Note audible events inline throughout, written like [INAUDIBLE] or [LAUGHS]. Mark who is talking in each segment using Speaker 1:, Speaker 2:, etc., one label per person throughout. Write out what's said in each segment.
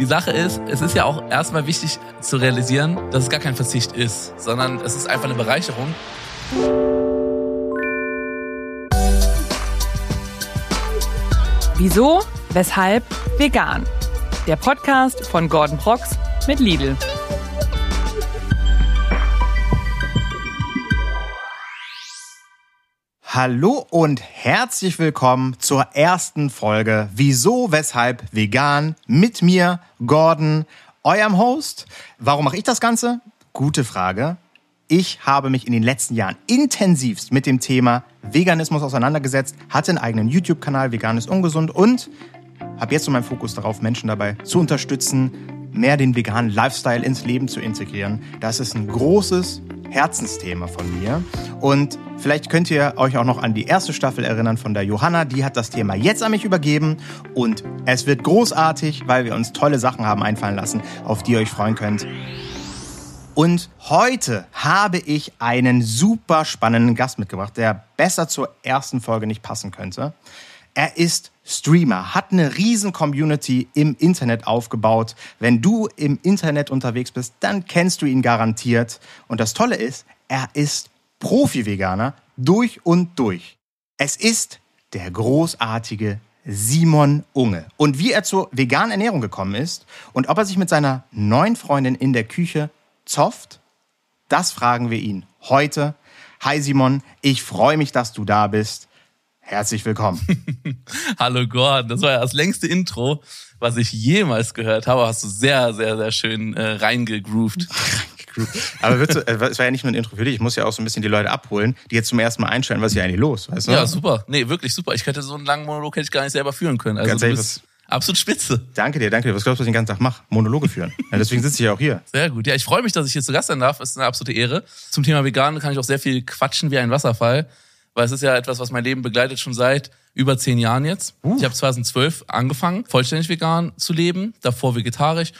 Speaker 1: Die Sache ist, es ist ja auch erstmal wichtig zu realisieren, dass es gar kein Verzicht ist, sondern es ist einfach eine Bereicherung.
Speaker 2: Wieso? Weshalb? Vegan. Der Podcast von Gordon Prox mit Lidl.
Speaker 3: Hallo und herzlich willkommen zur ersten Folge Wieso, Weshalb Vegan mit mir, Gordon, eurem Host. Warum mache ich das Ganze? Gute Frage. Ich habe mich in den letzten Jahren intensivst mit dem Thema Veganismus auseinandergesetzt, hatte einen eigenen YouTube-Kanal, Vegan ist ungesund und habe jetzt so meinen Fokus darauf, Menschen dabei zu unterstützen, mehr den veganen Lifestyle ins Leben zu integrieren. Das ist ein großes Herzensthema von mir. Und vielleicht könnt ihr euch auch noch an die erste Staffel erinnern von der Johanna. Die hat das Thema jetzt an mich übergeben. Und es wird großartig, weil wir uns tolle Sachen haben einfallen lassen, auf die ihr euch freuen könnt. Und heute habe ich einen super spannenden Gast mitgebracht, der besser zur ersten Folge nicht passen könnte. Er ist Streamer, hat eine riesen Community im Internet aufgebaut. Wenn du im Internet unterwegs bist, dann kennst du ihn garantiert. Und das Tolle ist, er ist Profi-Veganer durch und durch. Es ist der großartige Simon Unge. Und wie er zur veganen Ernährung gekommen ist und ob er sich mit seiner neuen Freundin in der Küche zofft, das fragen wir ihn heute. Hi Simon, ich freue mich, dass du da bist. Herzlich willkommen. [LAUGHS]
Speaker 1: Hallo Gordon, das war ja das längste Intro, was ich jemals gehört habe. Hast du sehr, sehr, sehr schön äh, reingegroovt. [LAUGHS]
Speaker 3: Aber du, äh, es war ja nicht nur ein Intro für dich, ich muss ja auch so ein bisschen die Leute abholen, die jetzt zum ersten Mal einstellen, was ist hier eigentlich los, weißt du?
Speaker 1: Ja, super. Nee, wirklich super. Ich hätte so einen langen Monolog hätte ich gar nicht selber führen können. Also Ganz ehrlich, bist absolut spitze.
Speaker 3: Danke dir, danke dir. Was glaubst du, was ich den ganzen Tag mache? Monologe führen. Ja, deswegen sitze ich ja auch hier.
Speaker 1: Sehr gut. Ja, ich freue mich, dass ich hier zu Gast sein darf. Das ist eine absolute Ehre. Zum Thema Vegan kann ich auch sehr viel quatschen wie ein Wasserfall weil es ist ja etwas, was mein Leben begleitet schon seit über zehn Jahren jetzt. Uh. Ich habe 2012 angefangen, vollständig vegan zu leben, davor vegetarisch.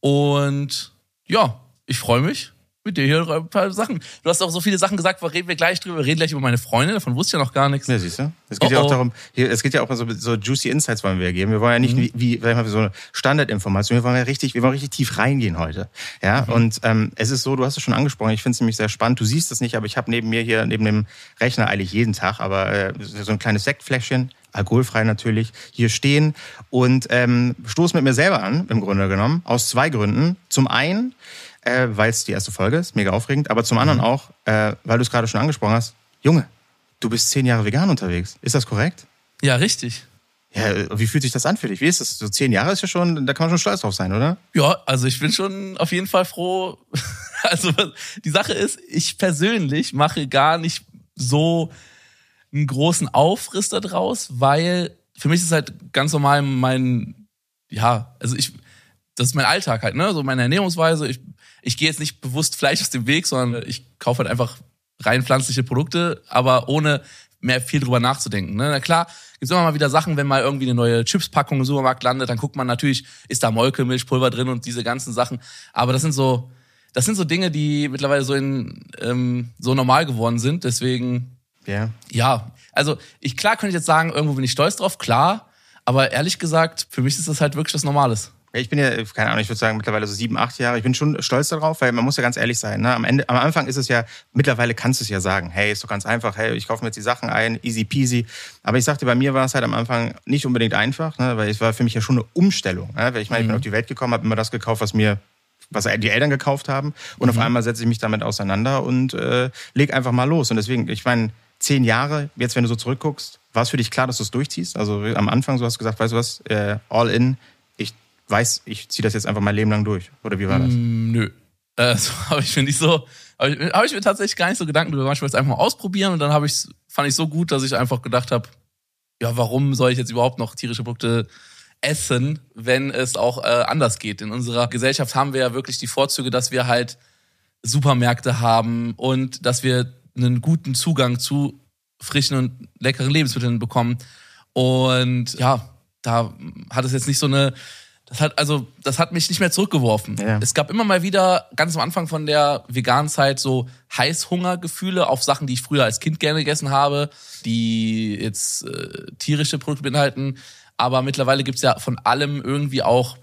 Speaker 1: Und ja, ich freue mich mit dir hier ein paar Sachen. Du hast auch so viele Sachen gesagt, reden wir gleich drüber. Wir reden gleich über meine Freunde, davon wusste ich ja noch gar nichts.
Speaker 3: Ja, siehst du? Es geht oh, ja auch oh. darum, hier, es geht ja auch so, so juicy Insights wollen wir geben. Wir wollen ja nicht mhm. wie, wie so eine Standardinformation. Wir wollen ja richtig, wir wollen richtig tief reingehen heute. Ja, mhm. und ähm, es ist so, du hast es schon angesprochen, ich finde es nämlich sehr spannend. Du siehst es nicht, aber ich habe neben mir hier, neben dem Rechner eigentlich jeden Tag, aber äh, so ein kleines Sektfläschchen, alkoholfrei natürlich, hier stehen und ähm, stoße mit mir selber an, im Grunde genommen, aus zwei Gründen. Zum einen, äh, weil es die erste Folge ist, mega aufregend, aber zum anderen mhm. auch, äh, weil du es gerade schon angesprochen hast, Junge, du bist zehn Jahre vegan unterwegs. Ist das korrekt?
Speaker 1: Ja, richtig.
Speaker 3: Ja, wie fühlt sich das an für dich? Wie ist das? So zehn Jahre ist ja schon, da kann man schon stolz drauf sein, oder?
Speaker 1: Ja, also ich bin schon auf jeden Fall froh. [LAUGHS] Also die Sache ist, ich persönlich mache gar nicht so einen großen Aufriss da draus, weil für mich ist halt ganz normal mein, ja, also ich, das ist mein Alltag halt, ne? So meine Ernährungsweise. Ich ich gehe jetzt nicht bewusst Fleisch aus dem Weg, sondern ich kaufe halt einfach rein pflanzliche Produkte, aber ohne mehr viel drüber nachzudenken. Ne? Na klar, gibt's immer mal wieder Sachen, wenn mal irgendwie eine neue Chipspackung im Supermarkt landet, dann guckt man natürlich, ist da Molke, Milchpulver drin und diese ganzen Sachen. Aber das sind so, das sind so Dinge, die mittlerweile so in ähm, so normal geworden sind. Deswegen, yeah. ja, also ich klar könnte ich jetzt sagen, irgendwo bin ich stolz drauf, klar. Aber ehrlich gesagt, für mich ist das halt wirklich was Normales.
Speaker 3: Ich bin ja, keine Ahnung, ich würde sagen mittlerweile so sieben, acht Jahre. Ich bin schon stolz darauf, weil man muss ja ganz ehrlich sein. Ne? Am, Ende, am Anfang ist es ja, mittlerweile kannst du es ja sagen, hey, ist doch ganz einfach, hey, ich kaufe mir jetzt die Sachen ein, easy peasy. Aber ich sagte, bei mir war es halt am Anfang nicht unbedingt einfach, ne? weil es war für mich ja schon eine Umstellung. Ne? Weil ich meine, ich bin mhm. auf die Welt gekommen, habe immer das gekauft, was mir was die Eltern gekauft haben. Und mhm. auf einmal setze ich mich damit auseinander und äh, leg einfach mal los. Und deswegen, ich meine, zehn Jahre, jetzt wenn du so zurückguckst, war es für dich klar, dass du es durchziehst? Also am Anfang, so hast du gesagt, weißt du was, äh, all in, weiß, ich ziehe das jetzt einfach mein Leben lang durch. Oder wie war das?
Speaker 1: Mm, nö. Äh, [LAUGHS] habe ich mir so, habe ich, hab ich, mir tatsächlich gar nicht so Gedanken drüber gemacht. Ich wollte es einfach mal ausprobieren und dann habe ich fand ich so gut, dass ich einfach gedacht habe, ja, warum soll ich jetzt überhaupt noch tierische Produkte essen, wenn es auch äh, anders geht? In unserer Gesellschaft haben wir ja wirklich die Vorzüge, dass wir halt Supermärkte haben und dass wir einen guten Zugang zu frischen und leckeren Lebensmitteln bekommen. Und ja, da hat es jetzt nicht so eine das hat also das hat mich nicht mehr zurückgeworfen. Ja. Es gab immer mal wieder ganz am Anfang von der veganen Zeit so Heißhungergefühle auf Sachen, die ich früher als Kind gerne gegessen habe, die jetzt äh, tierische Produkte beinhalten. Aber mittlerweile gibt's ja von allem irgendwie auch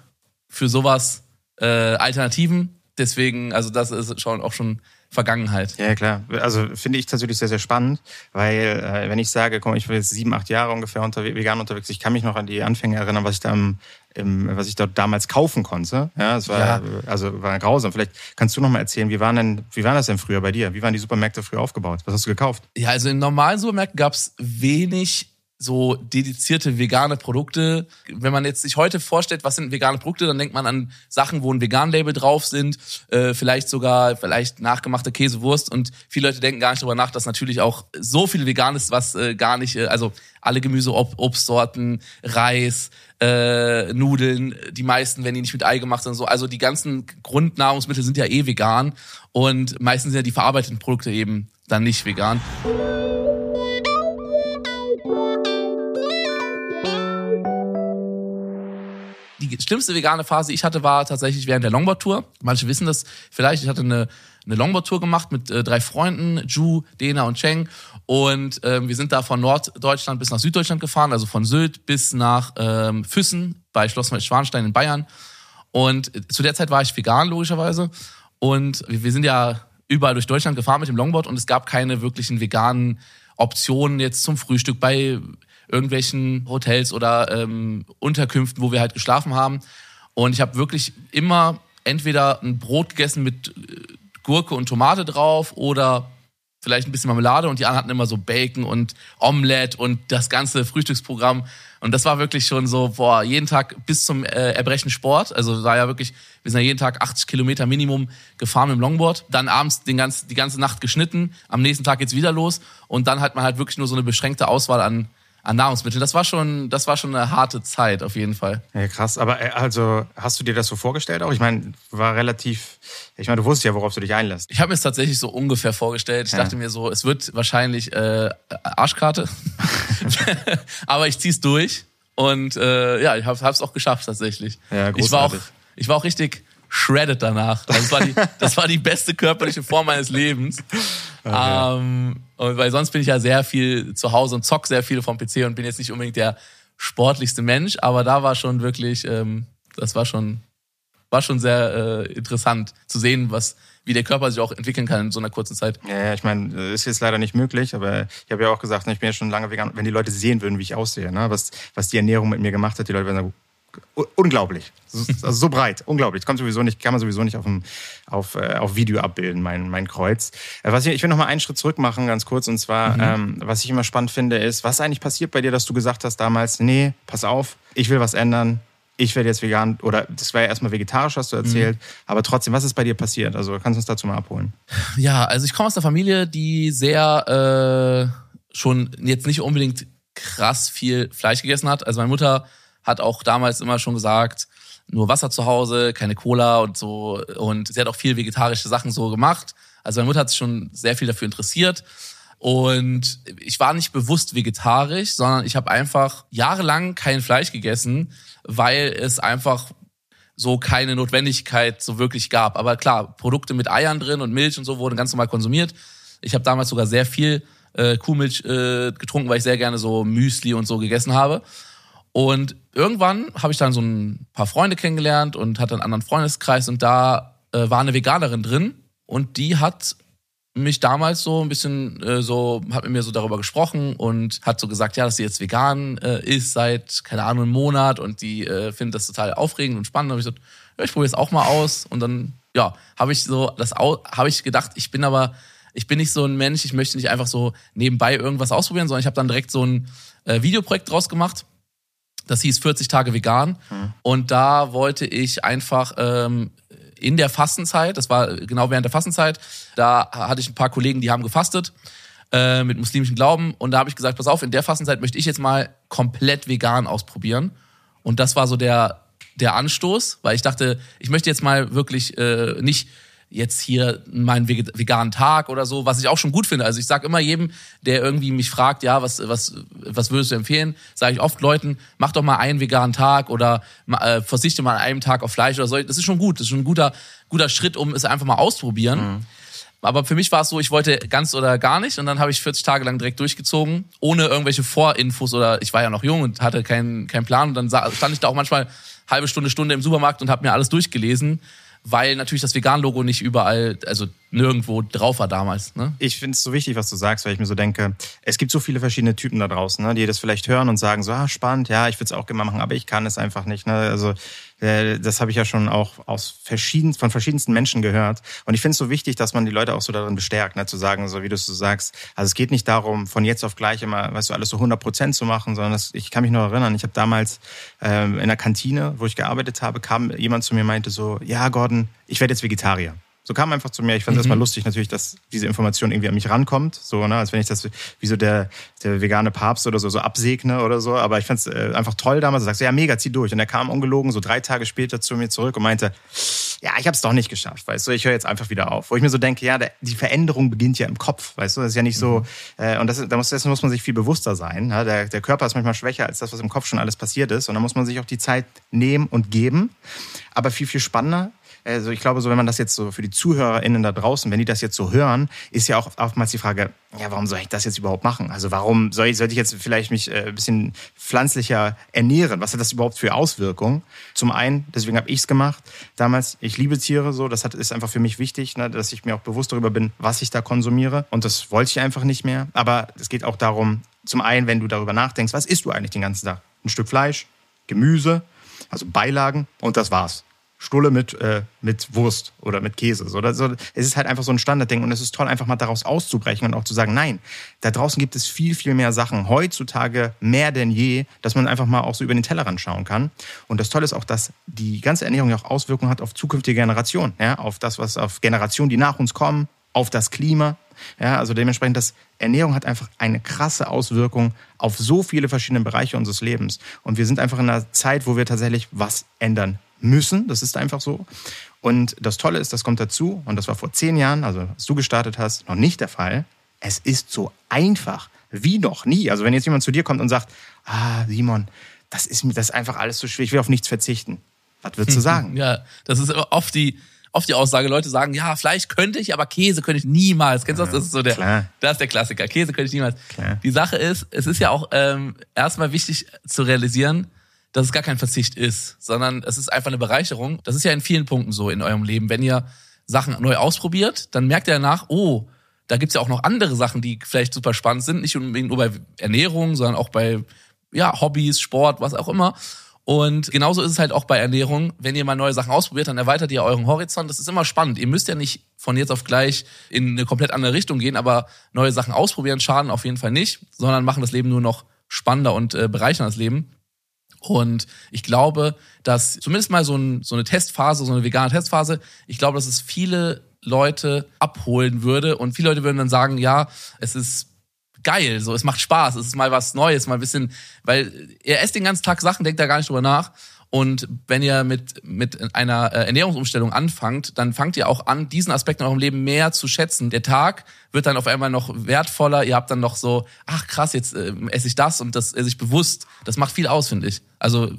Speaker 1: für sowas äh, Alternativen. Deswegen, also das ist schon auch schon Vergangenheit.
Speaker 3: Ja, klar. Also finde ich tatsächlich sehr, sehr spannend, weil äh, wenn ich sage, komm, ich bin jetzt sieben, acht Jahre ungefähr unter, vegan unterwegs, ich kann mich noch an die Anfänge erinnern, was ich da im, im, was ich dort damals kaufen konnte. Ja, es war
Speaker 1: Ja.
Speaker 3: also war grausam. Vielleicht kannst du noch mal erzählen, wie waren denn, wie war das denn früher bei dir? Wie waren die Supermärkte früher aufgebaut? Was hast du gekauft?
Speaker 1: Ja, also in normalen Supermärkten gab's wenig so dedizierte vegane Produkte. Wenn man jetzt sich heute vorstellt, was sind vegane Produkte, dann denkt man an Sachen, wo ein Vegan-Label drauf sind, äh, vielleicht sogar vielleicht nachgemachte Käsewurst und viele Leute denken gar nicht darüber nach, dass natürlich auch so viel vegan ist, was äh, gar nicht, äh, also alle Gemüse, Ob Obstsorten, Reis, äh, Nudeln, die meisten, wenn die nicht mit Ei gemacht sind, so. Also die ganzen Grundnahrungsmittel sind ja eh vegan und meistens sind ja die verarbeiteten Produkte eben dann nicht vegan. Die schlimmste vegane Phase, die ich hatte, war tatsächlich während der Longboard-Tour. Manche wissen das vielleicht. Ich hatte eine, eine Longboard-Tour gemacht mit äh, drei Freunden, Ju, Dena und Cheng. Und ähm, wir sind da von Norddeutschland bis nach Süddeutschland gefahren, also von Sylt bis nach ähm, Füssen bei Schloss Schwanstein in Bayern. Und äh, zu der Zeit war ich vegan, logischerweise. Und wir, wir sind ja überall durch Deutschland gefahren mit dem Longboard und es gab keine wirklichen veganen Optionen jetzt zum Frühstück bei irgendwelchen Hotels oder ähm, Unterkünften, wo wir halt geschlafen haben. Und ich habe wirklich immer entweder ein Brot gegessen mit äh, Gurke und Tomate drauf oder vielleicht ein bisschen Marmelade und die anderen hatten immer so Bacon und Omelette und das ganze Frühstücksprogramm. Und das war wirklich schon so, boah, jeden Tag bis zum äh, Erbrechen Sport. Also war ja wirklich, wir sind ja jeden Tag 80 Kilometer Minimum gefahren mit dem Longboard. Dann abends den ganz, die ganze Nacht geschnitten. Am nächsten Tag geht's wieder los. Und dann hat man halt wirklich nur so eine beschränkte Auswahl an, an Nahrungsmitteln. Das war schon, das war schon eine harte Zeit auf jeden Fall.
Speaker 3: Ja, krass. Aber äh, also hast du dir das so vorgestellt auch? Ich meine, war relativ. Ich meine, du wusstest ja, worauf du dich einlässt.
Speaker 1: Ich habe mir es tatsächlich so ungefähr vorgestellt. Ich
Speaker 3: Ja.
Speaker 1: dachte mir so, es wird wahrscheinlich äh, Arschkarte, [LAUGHS] [LAUGHS] aber ich zieh's durch und äh, ja, ich habe es auch geschafft tatsächlich.
Speaker 3: Ja,
Speaker 1: ich war auch,
Speaker 3: großartig.
Speaker 1: ich war auch richtig shredded danach. Das, war die, [LAUGHS] das war die beste körperliche Form meines Lebens. Ähm, und weil sonst bin ich ja sehr viel zu Hause und zock sehr viel vom PC und bin jetzt nicht unbedingt der sportlichste Mensch, aber da war schon wirklich, ähm, das war schon, war schon sehr äh, interessant zu sehen, was, wie der Körper sich auch entwickeln kann in so einer kurzen Zeit.
Speaker 3: Ja, ja, ich meine, äh, ist jetzt leider nicht möglich, aber ich habe ja auch gesagt, ne, ich bin ja schon lange vegan. Wenn die Leute sehen würden, wie ich aussehe, ne, was, was die Ernährung mit mir gemacht hat, die Leute würden sagen, unglaublich. So- Also so breit, unglaublich. Kommt sowieso nicht, kann man sowieso nicht auf, dem, auf, äh, auf Video abbilden, mein, mein Kreuz. Äh, Was ich, ich will noch mal einen Schritt zurück machen, ganz kurz. Und zwar, ähm, was ich immer spannend finde, ist, was eigentlich passiert bei dir, dass du gesagt hast damals, nee, pass auf, ich will was ändern. Ich werde jetzt vegan, oder das war ja erstmal vegetarisch, hast du erzählt, aber trotzdem, was ist bei dir passiert? Also kannst du uns dazu mal abholen?
Speaker 1: Ja, also ich komme aus einer Familie, die sehr äh, schon jetzt nicht unbedingt krass viel Fleisch gegessen hat. Also meine Mutter hat auch damals immer schon gesagt, nur Wasser zu Hause, keine Cola und so. Und sie hat auch viel vegetarische Sachen so gemacht. Also meine Mutter hat sich schon sehr viel dafür interessiert. Und ich war nicht bewusst vegetarisch, sondern ich habe einfach jahrelang kein Fleisch gegessen, weil es einfach so keine Notwendigkeit so wirklich gab. Aber klar, Produkte mit Eiern drin und Milch und so wurden ganz normal konsumiert. Ich habe damals sogar sehr viel äh, Kuhmilch äh, getrunken, weil ich sehr gerne so Müsli und so gegessen habe. Und irgendwann habe ich dann so ein paar Freunde kennengelernt und hatte einen anderen Freundeskreis und da äh, war eine Veganerin drin und die hat mich damals so ein bisschen äh, so, hat mit mir so darüber gesprochen und hat so gesagt, ja, dass sie jetzt vegan äh, ist seit, keine Ahnung, einem Monat und die äh, findet das total aufregend und spannend. Da habe ich gesagt, ja, ich probiere es auch mal aus und dann, ja, habe ich so das habe ich gedacht, ich bin aber, ich bin nicht so ein Mensch, ich möchte nicht einfach so nebenbei irgendwas ausprobieren, sondern ich habe dann direkt so ein äh, Videoprojekt draus gemacht. Das hieß 40 Tage vegan. Und da wollte ich einfach ähm, in der Fastenzeit, das war genau während der Fastenzeit, da hatte ich ein paar Kollegen, die haben gefastet äh, mit muslimischem Glauben. Und da habe ich gesagt, pass auf, in der Fastenzeit möchte ich jetzt mal komplett vegan ausprobieren. Und das war so der, der Anstoß, weil ich dachte, ich möchte jetzt mal wirklich äh, nicht jetzt hier meinen veganen Tag oder so, was ich auch schon gut finde. Also ich sage immer jedem, der irgendwie mich fragt, ja, was was was würdest du empfehlen, sage ich oft Leuten, mach doch mal einen veganen Tag oder äh, verzichte mal an einem Tag auf Fleisch oder so. Das ist schon gut, das ist schon ein guter guter Schritt, um es einfach mal auszuprobieren. Aber für mich war es so, ich wollte ganz oder gar nicht und dann habe ich 40 Tage lang direkt durchgezogen, ohne irgendwelche Vorinfos oder ich war ja noch jung und hatte keinen keinen Plan und dann stand ich da auch manchmal halbe Stunde, Stunde im Supermarkt und habe mir alles durchgelesen weil natürlich das Vegan-Logo nicht überall, also nirgendwo drauf war damals. Ne?
Speaker 3: Ich finde es so wichtig, was du sagst, weil ich mir so denke, es gibt so viele verschiedene Typen da draußen, ne, die das vielleicht hören und sagen so, ah, spannend, ja, ich würde es auch gerne machen, aber ich kann es einfach nicht. Ne? Also äh, das habe ich ja schon auch aus verschieden, von verschiedensten Menschen gehört. Und ich finde es so wichtig, dass man die Leute auch so darin bestärkt, ne? zu sagen, so wie du es so sagst. Also es geht nicht darum, von jetzt auf gleich immer, weißt du, alles so 100 Prozent zu machen, sondern das, ich kann mich noch erinnern, ich habe damals ähm, in der Kantine, wo ich gearbeitet habe, kam jemand zu mir und meinte so, ja Gordon, ich werde jetzt Vegetarier. So kam einfach zu mir. Ich fand es mhm. erstmal lustig natürlich, dass diese Information irgendwie an mich rankommt. So, ne, als wenn ich das wie so der, der vegane Papst oder so, so absegne oder so. Aber ich fand es äh, einfach toll damals. Du sagst, ja, mega, zieh durch. Und er kam ungelogen so drei Tage später zu mir zurück und meinte, ja, ich habe es doch nicht geschafft, weißt du, ich höre jetzt einfach wieder auf. Wo ich mir so denke, ja, der, die Veränderung beginnt ja im Kopf, weißt du, das ist ja nicht so, mhm. äh, und das, da muss, dessen muss man sich viel bewusster sein. Ja? Der, der Körper ist manchmal schwächer als das, was im Kopf schon alles passiert ist. Und da muss man sich auch die Zeit nehmen und geben. Aber viel, viel spannender also ich glaube, so wenn man das jetzt so für die ZuhörerInnen da draußen, wenn die das jetzt so hören, ist ja auch oftmals die Frage, ja, warum soll ich das jetzt überhaupt machen? Also warum soll ich, sollte ich jetzt vielleicht mich äh, ein bisschen pflanzlicher ernähren? Was hat das überhaupt für Auswirkungen? Zum einen, deswegen habe ich es gemacht damals. Ich liebe Tiere so, das hat, ist einfach für mich wichtig, ne, dass ich mir auch bewusst darüber bin, was ich da konsumiere. Und das wollte ich einfach nicht mehr. Aber es geht auch darum, zum einen, wenn du darüber nachdenkst, was isst du eigentlich den ganzen Tag? Ein Stück Fleisch, Gemüse, also Beilagen und das war's. Stulle mit, äh, mit Wurst oder mit Käse. So, so, es ist halt einfach so ein Standardding und es ist toll, einfach mal daraus auszubrechen und auch zu sagen, nein, da draußen gibt es viel, viel mehr Sachen, heutzutage mehr denn je, dass man einfach mal auch so über den Tellerrand schauen kann. Und das Tolle ist auch, dass die ganze Ernährung ja auch Auswirkungen hat auf zukünftige Generationen, ja, auf das, was auf Generationen, die nach uns kommen, auf das Klima. Ja, also dementsprechend, das Ernährung hat einfach eine krasse Auswirkung auf so viele verschiedene Bereiche unseres Lebens. Und wir sind einfach in einer Zeit, wo wir tatsächlich was ändern müssen. Das ist einfach so. Und das Tolle ist, das kommt dazu, und das war vor zehn Jahren, also als du gestartet hast, noch nicht der Fall. Es ist so einfach wie noch nie. Also wenn jetzt jemand zu dir kommt und sagt, ah, Simon, das ist mir das ist einfach alles so schwer, ich will auf nichts verzichten. Was würdest du [LAUGHS] sagen?
Speaker 1: Ja, das ist oft die, oft die Aussage. Leute sagen, ja, Fleisch könnte ich, aber Käse könnte ich niemals. Kennst du das? Das ist so der, Klar. das ist der Klassiker. Käse könnte ich niemals. Klar. Die Sache ist, es ist ja auch ähm, erstmal wichtig zu realisieren, dass es gar kein Verzicht ist, sondern es ist einfach eine Bereicherung. Das ist ja in vielen Punkten so in eurem Leben. Wenn ihr Sachen neu ausprobiert, dann merkt ihr danach, oh, da gibt's ja auch noch andere Sachen, die vielleicht super spannend sind. Nicht unbedingt nur bei Ernährung, sondern auch bei ja, Hobbys, Sport, was auch immer. Und genauso ist es halt auch bei Ernährung. Wenn ihr mal neue Sachen ausprobiert, dann erweitert ihr euren Horizont. Das ist immer spannend. Ihr müsst ja nicht von jetzt auf gleich in eine komplett andere Richtung gehen, aber neue Sachen ausprobieren schaden auf jeden Fall nicht, sondern machen das Leben nur noch spannender und äh, bereichern das Leben. Und ich glaube, dass zumindest mal so, ein, so eine Testphase, so eine vegane Testphase, ich glaube, dass es viele Leute abholen würde und viele Leute würden dann sagen, ja, es ist geil, so es macht Spaß, es ist mal was Neues, mal ein bisschen, weil er esst den ganzen Tag Sachen, denkt da gar nicht drüber nach und wenn ihr mit, mit einer äh, Ernährungsumstellung anfangt, dann fangt ihr auch an, diesen Aspekt in eurem Leben mehr zu schätzen. Der Tag wird dann auf einmal noch wertvoller. Ihr habt dann noch so, ach krass, jetzt äh, esse ich das und das esse ich bewusst. Das macht viel aus, finde ich. Also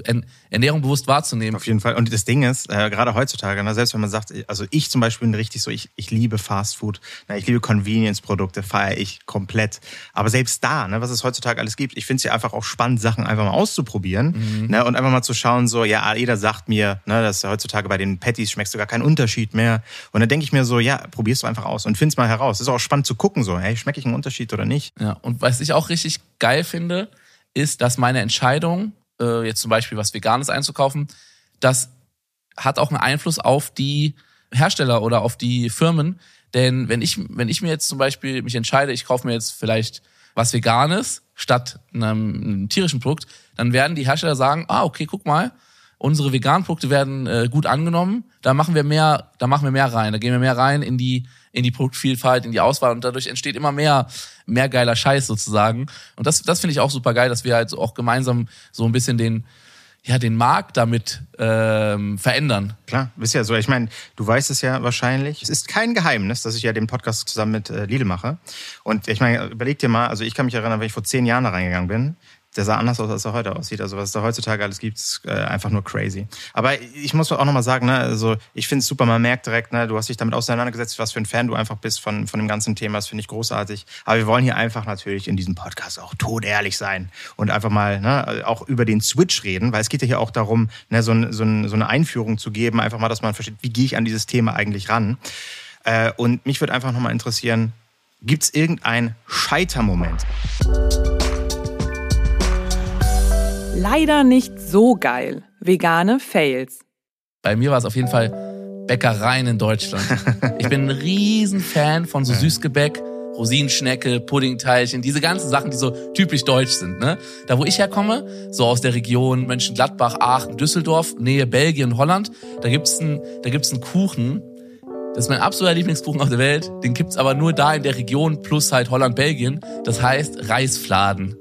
Speaker 1: Ernährung bewusst wahrzunehmen.
Speaker 3: Auf jeden Fall. Und das Ding ist, äh, gerade heutzutage, ne, selbst wenn man sagt, also ich zum Beispiel bin richtig so, ich, ich liebe Fast Food, ne, ich liebe Convenience-Produkte, feiere ich komplett. Aber selbst da, ne, was es heutzutage alles gibt, ich finde es ja einfach auch spannend, Sachen einfach mal auszuprobieren mhm. ne, und einfach mal zu schauen, so, ja, jeder sagt mir, ne, dass heutzutage bei den Patties schmeckst du gar keinen Unterschied mehr. Und dann denke ich mir so, ja, probierst du einfach aus und find's mal heraus. ist auch spannend zu gucken, so, hey, schmecke ich einen Unterschied oder nicht?
Speaker 1: Ja, und was ich auch richtig geil finde, ist, dass meine Entscheidung, äh, jetzt zum Beispiel was Veganes einzukaufen, das hat auch einen Einfluss auf die Hersteller oder auf die Firmen. Denn wenn ich, wenn ich mir jetzt zum Beispiel mich entscheide, ich kaufe mir jetzt vielleicht was Veganes statt einem, einem tierischen Produkt, dann werden die Hersteller sagen, ah, okay, guck mal, unsere veganen Produkte werden äh, gut angenommen, da machen wir mehr, da machen wir mehr rein, da gehen wir mehr rein in die in die Produktvielfalt, in die Auswahl und dadurch entsteht immer mehr mehr geiler Scheiß sozusagen. Und das das finde ich auch super geil, dass wir halt auch gemeinsam so ein bisschen den ja, den Markt damit ähm, verändern.
Speaker 3: Klar, bist ja so. Ich meine, du weißt es ja wahrscheinlich. Es ist kein Geheimnis, dass ich ja den Podcast zusammen mit äh, Lidl mache. Und ich meine, überleg dir mal, also ich kann mich erinnern, wenn ich vor zehn Jahren da reingegangen bin, der sah anders aus, als er heute aussieht. Also was da heutzutage alles gibt, ist äh, einfach nur crazy. Aber ich muss auch nochmal sagen, ne, also ich finde es super, man merkt direkt, ne, du hast dich damit auseinandergesetzt, was für ein Fan du einfach bist von, von dem ganzen Thema. Das finde ich großartig. Aber wir wollen hier einfach natürlich in diesem Podcast auch todehrlich sein und einfach mal ne, auch über den Switch reden, weil es geht ja hier auch darum, ne, so, so, so eine Einführung zu geben, einfach mal, dass man versteht, wie gehe ich an dieses Thema eigentlich ran. Äh, und mich würde einfach nochmal interessieren, gibt es irgendeinen Scheitermoment?
Speaker 2: Leider nicht so geil. Vegane Fails.
Speaker 1: Bei mir war es auf jeden Fall Bäckereien in Deutschland. [LAUGHS] Ich bin ein Riesenfan von so Süßgebäck, Rosinenschnecke, Puddingteilchen, diese ganzen Sachen, die so typisch deutsch sind. Ne? Da, wo ich herkomme, so aus der Region Mönchengladbach, Aachen, Düsseldorf, Nähe Belgien, Holland, da gibt's einen, da gibt's einen Kuchen, das ist mein absoluter Lieblingskuchen auf der Welt. Den gibt's aber nur da in der Region plus halt Holland, Belgien. Das heißt Reisfladen.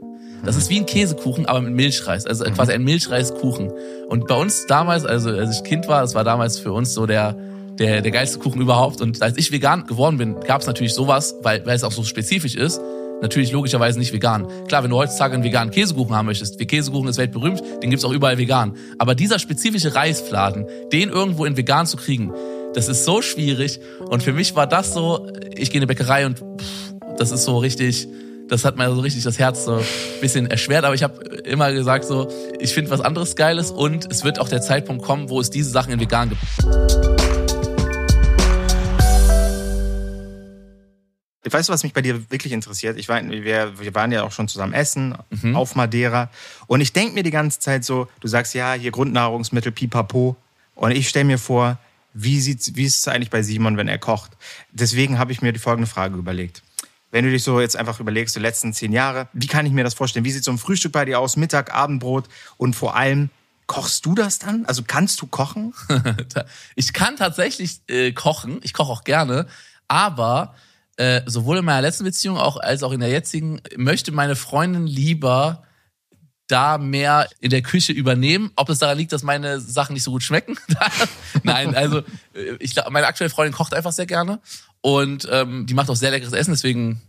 Speaker 1: Das ist wie ein Käsekuchen, aber mit Milchreis. Also quasi ein Milchreiskuchen. Und bei uns damals, also als ich Kind war, das war damals für uns so der, der, der geilste Kuchen überhaupt. Und als ich vegan geworden bin, gab es natürlich sowas, weil, weil es auch so spezifisch ist. Natürlich logischerweise nicht vegan. Klar, wenn du heutzutage einen veganen Käsekuchen haben möchtest, wie Käsekuchen ist weltberühmt, den gibt's auch überall vegan. Aber dieser spezifische Reisfladen, den irgendwo in vegan zu kriegen, das ist so schwierig. Und für mich war das so, ich gehe in eine Bäckerei und pff, das ist so richtig, das hat mir so richtig das Herz so ein bisschen erschwert. Aber ich habe immer gesagt so, ich finde was anderes Geiles und es wird auch der Zeitpunkt kommen, wo es diese Sachen in vegan gibt.
Speaker 3: Weißt du, was mich bei dir wirklich interessiert? Ich war, wir, wir waren ja auch schon zusammen essen auf Madeira. Und ich denke mir die ganze Zeit so, du sagst ja, hier Grundnahrungsmittel, pipapo. Und ich stelle mir vor, wie, sieht's, wie ist es eigentlich bei Simon, wenn er kocht? Deswegen habe ich mir die folgende Frage überlegt. Wenn du dich so jetzt einfach überlegst, die letzten zehn Jahre, wie kann ich mir das vorstellen? Wie sieht so ein Frühstück bei dir aus? Mittag, Abendbrot und vor allem, kochst du das dann? Also kannst du kochen? [LAUGHS]
Speaker 1: ich kann tatsächlich äh, kochen, ich koche auch gerne, aber äh, sowohl in meiner letzten Beziehung auch als auch in der jetzigen möchte meine Freundin lieber da mehr in der Küche übernehmen. Ob es daran liegt, dass meine Sachen nicht so gut schmecken? [LAUGHS] Nein, also äh, ich glaube, meine aktuelle Freundin kocht einfach sehr gerne und ähm, die macht auch sehr leckeres Essen, deswegen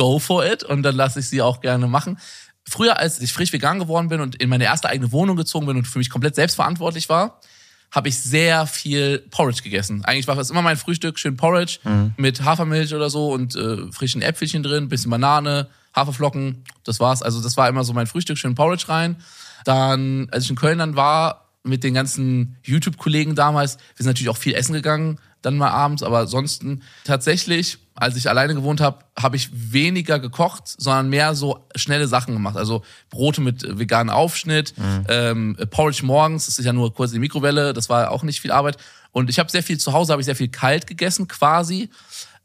Speaker 1: go for it und dann lasse ich sie auch gerne machen. Früher, als ich frisch vegan geworden bin und in meine erste eigene Wohnung gezogen bin und für mich komplett selbstverantwortlich war, habe ich sehr viel Porridge gegessen. Eigentlich war das immer mein Frühstück, schön Porridge mit Hafermilch oder so und äh, frischen Äpfelchen drin, bisschen Banane, Haferflocken, das war's. Also das war immer so mein Frühstück, schön Porridge rein. Dann, als ich in Köln dann war, mit den ganzen YouTube-Kollegen damals, wir sind natürlich auch viel essen gegangen, dann mal abends, aber ansonsten tatsächlich, als ich alleine gewohnt habe, habe ich weniger gekocht, sondern mehr so schnelle Sachen gemacht. Also Brote mit äh, veganem Aufschnitt, ähm, Porridge morgens, das ist ja nur kurz in die Mikrowelle, das war auch nicht viel Arbeit. Und ich habe sehr viel zu Hause, habe ich sehr viel kalt gegessen quasi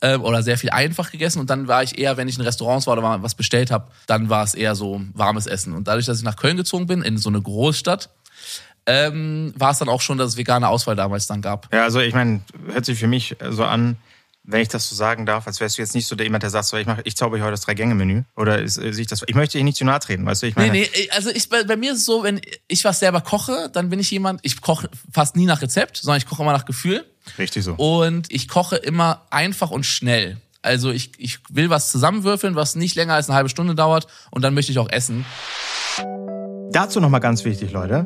Speaker 1: ähm, oder sehr viel einfach gegessen und dann war ich eher, wenn ich in Restaurants war oder was bestellt habe, dann war es eher so warmes Essen. Und dadurch, dass ich nach Köln gezogen bin, in so eine Großstadt, ähm, war es dann auch schon, dass es vegane Auswahl damals dann gab.
Speaker 3: Ja, also ich meine, hört sich für mich so an, wenn ich das so sagen darf, als wärst du jetzt nicht so der jemand, der sagt, so, ich, mach, ich zauber hier heute das Drei-Gänge-Menü. Oder ist, äh, ich das. Ich möchte dich nicht zu nahe treten, weißt du? Ich meine,
Speaker 1: Nee, nee, also ich, bei, bei mir ist es so, wenn ich was selber koche, dann bin ich jemand, ich koche fast nie nach Rezept, sondern ich koche immer nach Gefühl.
Speaker 3: richtig so.
Speaker 1: Und ich koche immer einfach und schnell. Also ich, ich will was zusammenwürfeln, was nicht länger als eine halbe Stunde dauert und dann möchte ich auch essen.
Speaker 3: Dazu nochmal ganz wichtig, Leute.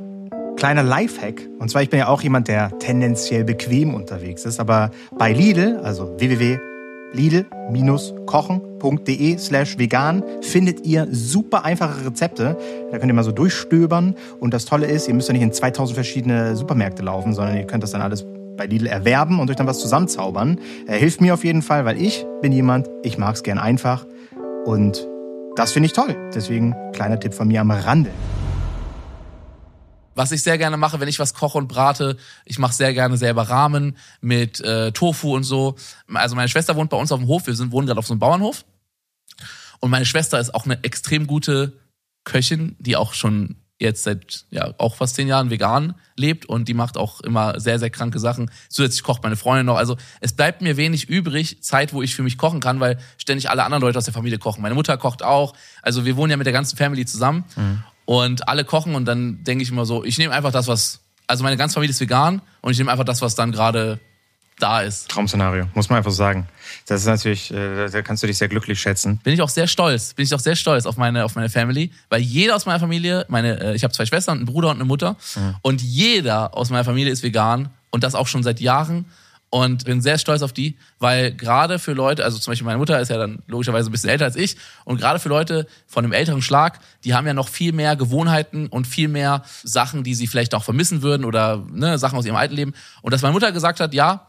Speaker 3: Kleiner Lifehack. Und zwar, ich bin ja auch jemand, der tendenziell bequem unterwegs ist. Aber bei Lidl, also www.lidl-kochen.de slash vegan, findet ihr super einfache Rezepte. Da könnt ihr mal so durchstöbern. Und das Tolle ist, ihr müsst ja nicht in 2000 verschiedene Supermärkte laufen, sondern ihr könnt das dann alles bei Lidl erwerben und euch dann was zusammenzaubern. Er hilft mir auf jeden Fall, weil ich bin jemand, ich mag es gern einfach. Und das finde ich toll. Deswegen kleiner Tipp von mir am Rande.
Speaker 1: Was ich sehr gerne mache, wenn ich was koche und brate, ich mache sehr gerne selber Ramen mit äh, Tofu und so. Also meine Schwester wohnt bei uns auf dem Hof, wir sind, wohnen gerade auf so einem Bauernhof. Und meine Schwester ist auch eine extrem gute Köchin, die auch schon jetzt seit ja auch fast zehn Jahren vegan lebt und die macht auch immer sehr, sehr kranke Sachen. Zusätzlich kocht meine Freundin noch. Also es bleibt mir wenig übrig, Zeit, wo ich für mich kochen kann, weil ständig alle anderen Leute aus der Familie kochen. Meine Mutter kocht auch. Also wir wohnen ja mit der ganzen Family zusammen und alle kochen und dann denke ich immer so, ich nehme einfach das, was, also meine ganze Familie ist vegan und ich nehme einfach das, was dann gerade da ist.
Speaker 3: Traumszenario, muss man einfach sagen. Das ist natürlich, äh, da kannst du dich sehr glücklich schätzen.
Speaker 1: Bin ich auch sehr stolz, bin ich auch sehr stolz auf meine, auf meine Family, weil jeder aus meiner Familie, meine, äh, ich habe zwei Schwestern, einen Bruder und eine Mutter und jeder aus meiner Familie ist vegan und das auch schon seit Jahren und bin sehr stolz auf die, weil gerade für Leute, also zum Beispiel meine Mutter ist ja dann logischerweise ein bisschen älter als ich und gerade für Leute von einem älteren Schlag, die haben ja noch viel mehr Gewohnheiten und viel mehr Sachen, die sie vielleicht auch vermissen würden oder ne, Sachen aus ihrem alten Leben. Und dass meine Mutter gesagt hat, ja,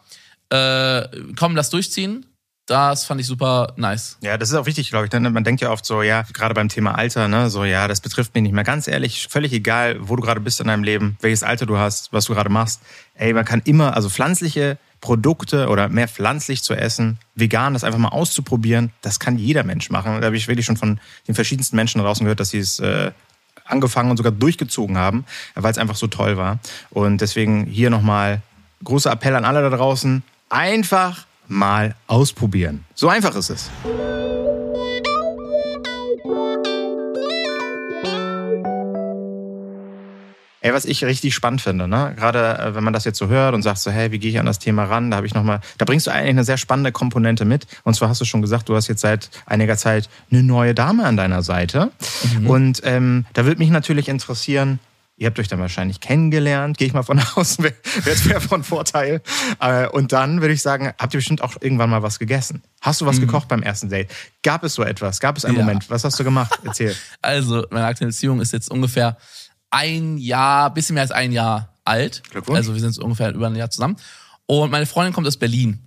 Speaker 1: äh, komm, lass durchziehen, das fand ich super nice.
Speaker 3: Ja, das ist auch wichtig, glaube ich. Man denkt ja oft so, ja, gerade beim Thema Alter, ne, so, ja, das betrifft mich nicht mehr. Ganz ehrlich, völlig egal, wo du gerade bist in deinem Leben, welches Alter du hast, was du gerade machst. Ey, man kann immer, also pflanzliche Produkte oder mehr pflanzlich zu essen, vegan, das einfach mal auszuprobieren, das kann jeder Mensch machen. Da habe ich wirklich schon von den verschiedensten Menschen draußen gehört, dass sie es äh, angefangen und sogar durchgezogen haben, weil es einfach so toll war. Und deswegen hier nochmal großer Appell an alle da draußen, einfach mal ausprobieren. So einfach ist es. Ey, was ich richtig spannend finde, ne? Gerade äh, wenn man das jetzt so hört und sagt so, hey, wie gehe ich an das Thema ran? Da habe ich noch mal, da bringst du eigentlich eine sehr spannende Komponente mit. Und zwar hast du schon gesagt, du hast jetzt seit einiger Zeit eine neue Dame an deiner Seite. Und ähm, da würde mich natürlich interessieren, Ihr habt euch dann wahrscheinlich kennengelernt, gehe ich mal von [LAUGHS] aus, wäre wär von Vorteil. Äh, Und dann würde ich sagen, habt ihr bestimmt auch irgendwann mal was gegessen? Hast du was gekocht beim ersten Date? Gab es so etwas? Gab es einen
Speaker 1: Ja.
Speaker 3: Moment? Was hast du gemacht? Erzähl. [LAUGHS]
Speaker 1: Also, meine aktuelle Beziehung ist jetzt ungefähr ein Jahr, bisschen mehr als ein Jahr alt.
Speaker 3: Glückwunsch.
Speaker 1: Also wir sind so ungefähr über ein Jahr zusammen. Und meine Freundin kommt aus Berlin.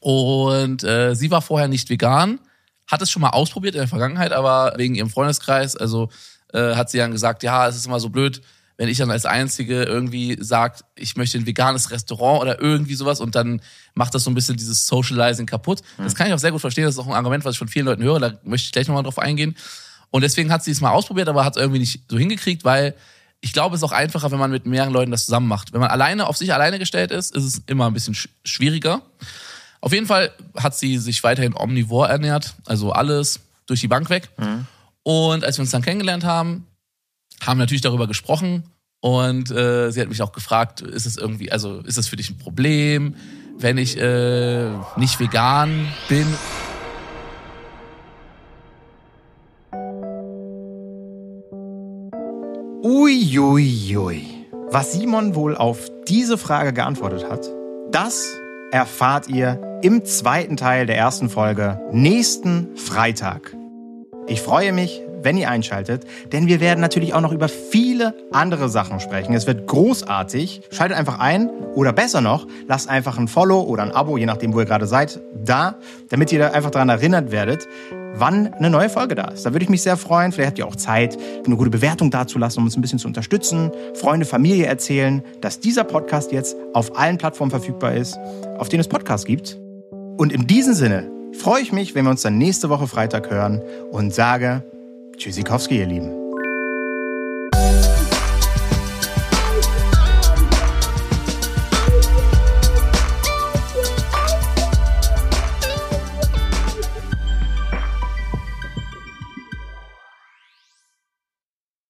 Speaker 1: Und äh, sie war vorher nicht vegan, hat es schon mal ausprobiert in der Vergangenheit, aber wegen ihrem Freundeskreis, also äh, hat sie dann gesagt, ja, es ist immer so blöd, wenn ich dann als Einzige irgendwie sagt, ich möchte ein veganes Restaurant oder irgendwie sowas und dann macht das so ein bisschen dieses Socializing kaputt. Das kann ich auch sehr gut verstehen. Das ist auch ein Argument, was ich von vielen Leuten höre. Da möchte ich gleich nochmal drauf eingehen. Und deswegen hat sie es mal ausprobiert, aber hat es irgendwie nicht so hingekriegt, weil ich glaube, es ist auch einfacher, wenn man mit mehreren Leuten das zusammen macht. Wenn man alleine auf sich alleine gestellt ist, ist es immer ein bisschen sch schwieriger. Auf jeden Fall hat sie sich weiterhin omnivor ernährt, also alles durch die Bank weg. Und als wir uns dann kennengelernt haben, haben wir natürlich darüber gesprochen und äh, sie hat mich auch gefragt, ist es irgendwie, also ist es für dich ein Problem, wenn ich äh, nicht vegan bin?
Speaker 3: Uiuiui. Was Simon wohl auf diese Frage geantwortet hat, das erfahrt ihr im zweiten Teil der ersten Folge nächsten Freitag. Ich freue mich, wenn ihr einschaltet, denn wir werden natürlich auch noch über viele andere Sachen sprechen. Es wird großartig. Schaltet einfach ein oder besser noch, lasst einfach ein Follow oder ein Abo, je nachdem, wo ihr gerade seid, da, damit ihr da einfach daran erinnert werdet, wann eine neue Folge da ist. Da würde ich mich sehr freuen. Vielleicht habt ihr auch Zeit, eine gute Bewertung dazulassen, um uns ein bisschen zu unterstützen. Freunde, Familie erzählen, dass dieser Podcast jetzt auf allen Plattformen verfügbar ist, auf denen es Podcasts gibt. Und in diesem Sinne freue ich mich, wenn wir uns dann nächste Woche Freitag hören und sage Tschüssikowski, ihr Lieben.